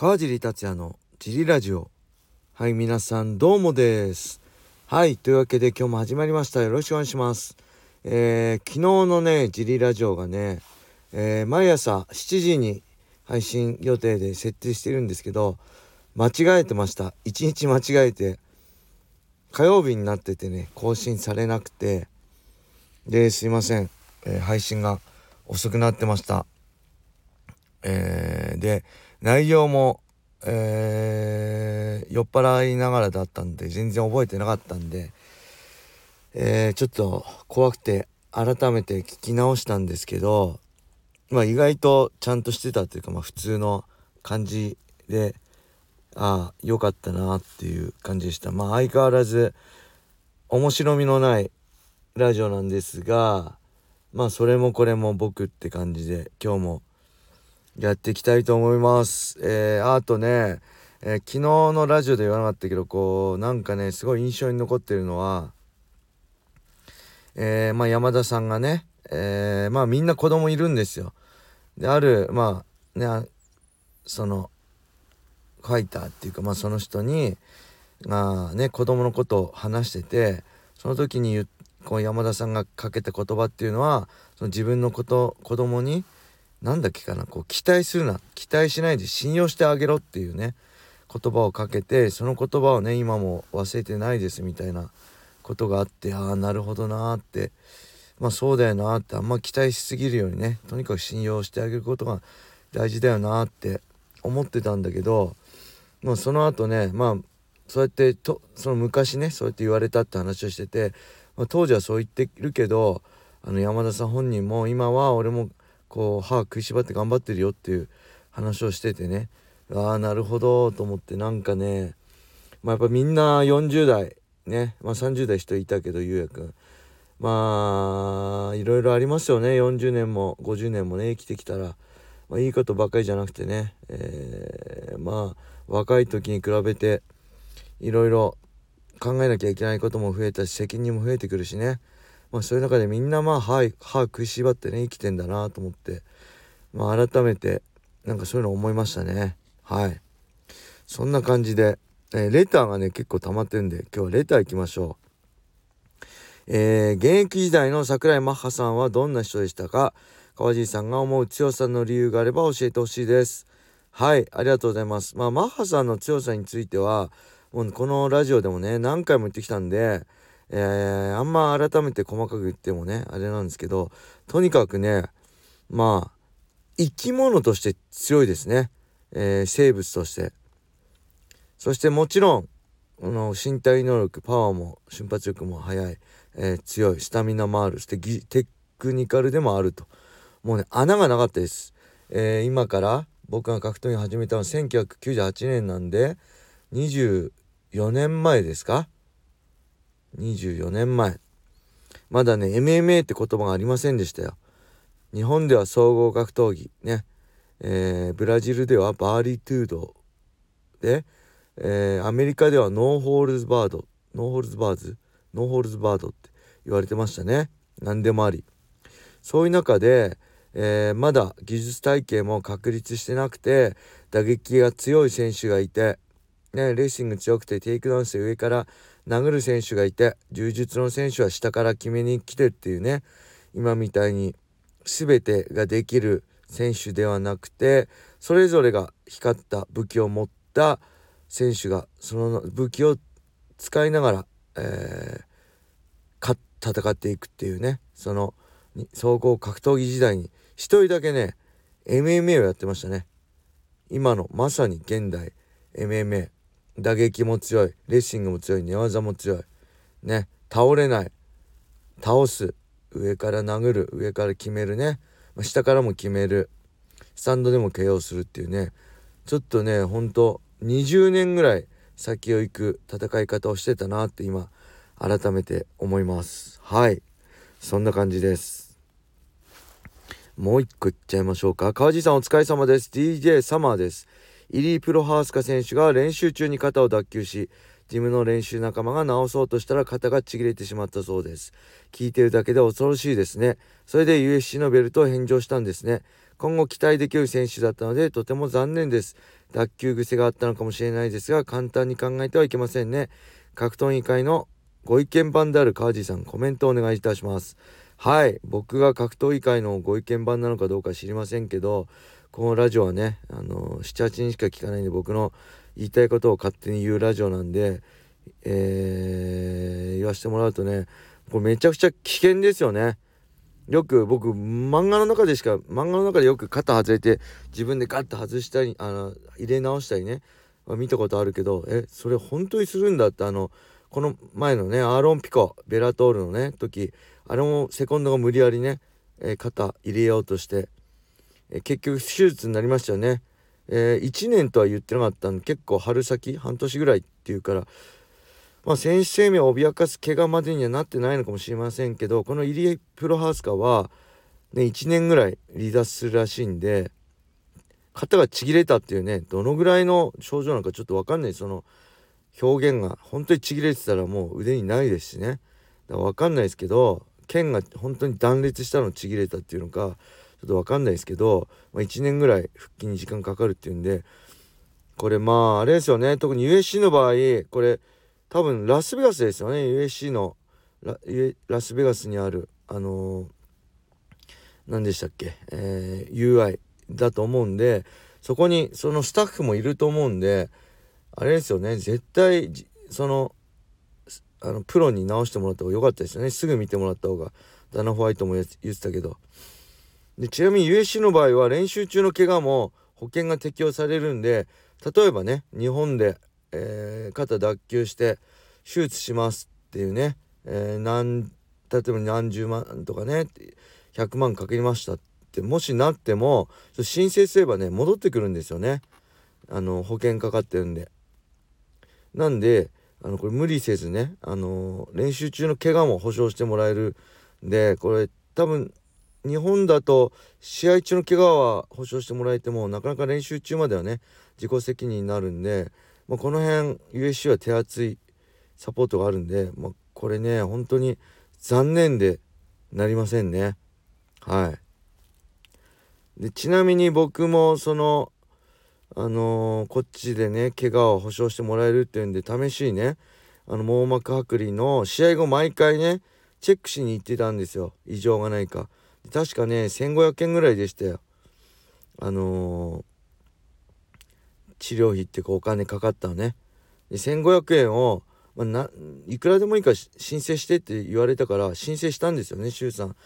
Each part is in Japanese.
川尻達也のジリラジオ。はい皆さんどうもです。はいというわけで今日も始まりました。よろしくお願いします。えー、昨日のねジリラジオがね、えー、毎朝7時に配信予定で設定してるんですけど間違えてました。1日間違えて火曜日になっててね更新されなくてですいません、えー、配信が遅くなってました。えー、で内容も、えー、酔っ払いながらだったんで全然覚えてなかったんで、えー、ちょっと怖くて改めて聞き直したんですけど、まあ、意外とちゃんとしてたというか、まあ、普通の感じでああ良かったなっていう感じでした。まあ相変わらず面白みのないラジオなんですがまあそれもこれも僕って感じで今日もやっていきたいと思います。えー、あとね、えー、昨日のラジオで言わなかったけど、こう、なんかね、すごい印象に残ってるのは、えー、まあ山田さんがね、えー、まあみんな子供いるんですよ。で、ある、まあね、その、ファイターっていうか、まあその人に、まあね、子供のことを話してて、その時にこう山田さんがかけた言葉っていうのは、その自分のこと、子供に、何だっけかなこう期待するな期待しないで信用してあげろっていうね言葉をかけてその言葉をね今も忘れてないですみたいなことがあってああなるほどなーってまあそうだよなってあんま期待しすぎるようにねとにかく信用してあげることが大事だよなって思ってたんだけどもうその後ねまあそうやってとその昔ねそうやって言われたって話をしてて、まあ、当時はそう言ってるけどあの山田さん本人も今は俺もこう歯食いしばって頑張ってるよっていう話をしててね。ああなるほどと思ってなんかねまあやっぱみんな40代ねまあ30代人いたけどゆうやくん。まあいろいろありますよね。40年も50年もね生きてきたら、まあ、いいことばっかりじゃなくてね、えー、まあ若い時に比べていろいろ考えなきゃいけないことも増えたし責任も増えてくるしね。まあそういう中でみんなまあ歯歯食いしばってね生きてんだなと思ってまあ改めてなんかそういうの思いましたね。はい。そんな感じで、えー、レターがね結構溜まってるんで今日はレター行きましょう。えー、現役時代の桜井マッハさんはどんな人でしたか？川尻さんが思う強さの理由があれば教えてほしいです。はいありがとうございます。まあマッハさんの強さについてはもうこのラジオでもね何回も言ってきたんでえー、あんま改めて細かく言ってもねあれなんですけどとにかくねまあ生き物として強いですね、えー、生物として。そしてもちろんの身体能力パワーも瞬発力も速い、えー、強いスタミナもあるそしてテクニカルでもあると。もうね穴がなかったです、えー、今から僕が格闘技始めたのは1998年なんで24年前ですか？24年前。まだね MMA って言葉がありませんでしたよ。日本では総合格闘技ね、えー、ブラジルではバーリトゥードで、えー、アメリカでは no holds barred no holds barred no holds barred って言われてましたね。何でもあり。そういう中で、えー、まだ技術体系も確立してなくて打撃が強い選手がいて、ね、レスリング強くてテイクダウンして上から殴る選手がいて柔術の選手は下から決めに来てっていうね今みたいに全てができる選手ではなくてそれぞれが光った武器を持った選手がその武器を使いながら、えー、戦っていくっていうねその総合格闘技時代に1人だけね MMA をやってましたね。今のまさに現代 MMA 打撃も強いレッシングも強い寝技も強い。ね倒れない。倒す。上から殴る。上から決めるね、ま、下からも決める。スタンドでも KO するっていうね。ちょっとねほんと20年ぐらい先を行く戦い方をしてたなって今改めて思います。はい。そんな感じです。もう一個いっちゃいましょうか。川地さんお疲れ様です。DJ サマーです。イリー・プロハースカ選手が練習中に肩を脱臼しジムの練習仲間が直そうとしたら肩がちぎれてしまったそうです。聞いてるだけで恐ろしいですね。それで USC のベルトを返上したんですね。今後期待できる選手だったのでとても残念です。脱臼癖があったのかもしれないですが簡単に考えてはいけませんね。格闘委員会のご意見番である川地さんコメントお願いいたします。はい僕が格闘技会のご意見番なのかどうか知りませんけどこのラジオはねあの78人しか聞かないんで僕の言いたいことを勝手に言うラジオなんで、えー、言わせてもらうとねこれめちゃくちゃ危険ですよね。よく僕漫画の中でしか漫画の中でよく肩外れて自分でガッと外したりあの入れ直したりね見たことあるけどえそれ本当にするんだってあのこの前のねアーロン・ピコベラトールのね時あれもセコンドが無理やりね、えー、肩入れようとして、えー、結局手術になりましたよね、えー、1年とは言ってなかったんで結構春先半年ぐらいっていうからまあ、選手生命を脅かす怪我までにはなってないのかもしれませんけどこのイリエ・プロハウスカは、ね、1年ぐらい離脱するらしいんで肩がちぎれたっていうねどのぐらいの症状なのかちょっと分かんない。その表現が本当にちぎれてたらもう腕にないですしね。だから分かんないですけど腱が本当に断裂したのちぎれたっていうのかちょっと分かんないですけど、まあ、1年ぐらい復帰に時間かかるっていうんでこれまああれですよね。特に USC の場合これ多分ラスベガスですよね。USC のララスベガスにあるあのー、何でしたっけ、えー、UI だと思うんでそこにそのスタッフもいると思うんであれですよね。絶対そのあのプロに直してもらった方が良かったですよね。すぐ見てもらった方が。ダナ・ホワイトも言ってたけど。でちなみに USC の場合は練習中の怪我も保険が適用されるんで例えばね日本でえー、肩脱臼して手術しますっていうね、えー、何例えば何十万とかね100万かけましたってもしなっても申請すればね戻ってくるんですよね。あの保険かかってるんで。なんであのこれ無理せずねあの練習中の怪我も保証してもらえるんでこれ多分日本だと試合中の怪我は保証してもらえてもなかなか練習中まではね自己責任になるんでまあ、この辺 USC は手厚いサポートがあるんで、まあ、これね本当に残念でなりませんね。はい。でちなみに僕もそのあのー、こっちでね怪我を保証してもらえるっていうんで試しにねあの網膜剥離の試合後毎回ねチェックしに行ってたんですよ。異常がないか。確かね1500円ぐらいでしたよ。あのー、治療費ってかお金かかったのね。で1500円を、まあ、ないくらでもいいから申請してって言われたから申請したんですよね周さん。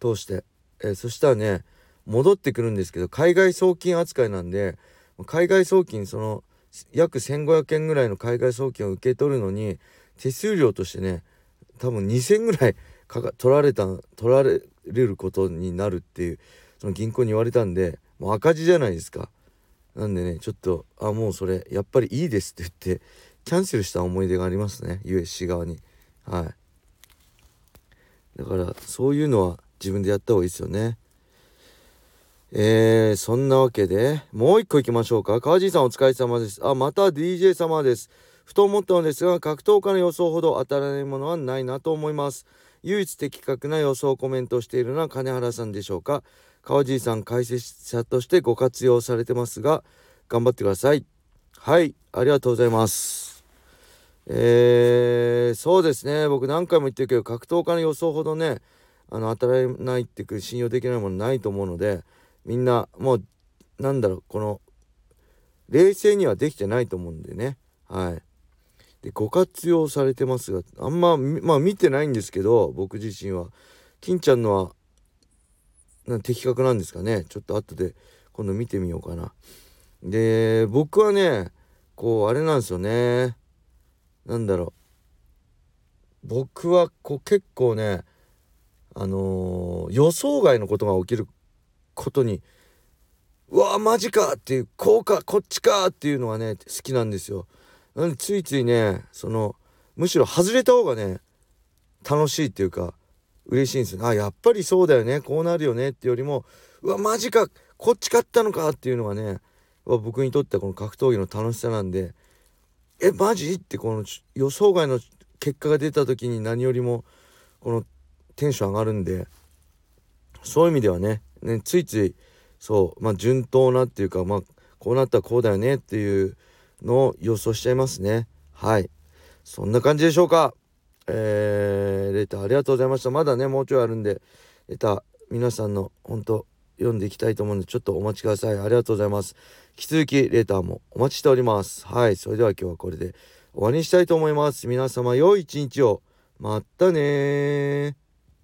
通して、えー、そしたらね戻ってくるんですけど海外送金扱いなんで海外送金その約1500円ぐらいの海外送金を受け取るのに手数料としてね多分2000ぐらいかか取られた取られることになるっていうその銀行に言われたんでもう赤字じゃないですか。なんでねちょっとあもうそれやっぱりいいですって言ってキャンセルした思い出がありますね USC 側に。はい。だからそういうのは自分でやった方がいいですよね。えー、そんなわけでもう一個いきましょうか。川地さんお疲れ様です。あまた DJ 様です。ふと思ったのですが格闘家の予想ほど当たらないものはないなと思います。唯一的確な予想コメントしているのは金原さんでしょうか。川尻さん解説者としてご活用されてますが頑張ってください。はいありがとうございます。えー、そうですね。僕何回も言ってるけど格闘家の予想ほどねあの当たらないっていう信用できないものないと思うのでみんなもうなんだろうこの冷静にはできてないと思うんでね。はい。でご活用されてますがあんままあ見てないんですけど僕自身は。金ちゃんのはな的確なんですかね。ちょっと後で今度見てみようかな。で僕はねこうあれなんですよね。なんだろう。僕はこう結構ねあのー、予想外のことが起きることにうわマジかっていうこうかこっちかっていうのがね好きなんですよ。なんでついついねそのむしろ外れた方がね楽しいっていうか嬉しいんですよあやっぱりそうだよねこうなるよねってよりもうわマジかこっち勝ったのかっていうのがね僕にとってはこの格闘技の楽しさなんでえマジってこの予想外の結果が出た時に何よりもこのテンション上がるんでそういう意味ではねねついついそうまあ順当なっていうかまあこうなったらこうだよねっていうのを予想しちゃいますね。はい。そんな感じでしょうか。えー、レターありがとうございました。まだねもうちょいあるんでレター皆さんの本当読んでいきたいと思うんでちょっとお待ちください。ありがとうございます。引き続きレターもお待ちしております。はい。それでは今日はこれで終わりにしたいと思います。皆様良い一日を。またね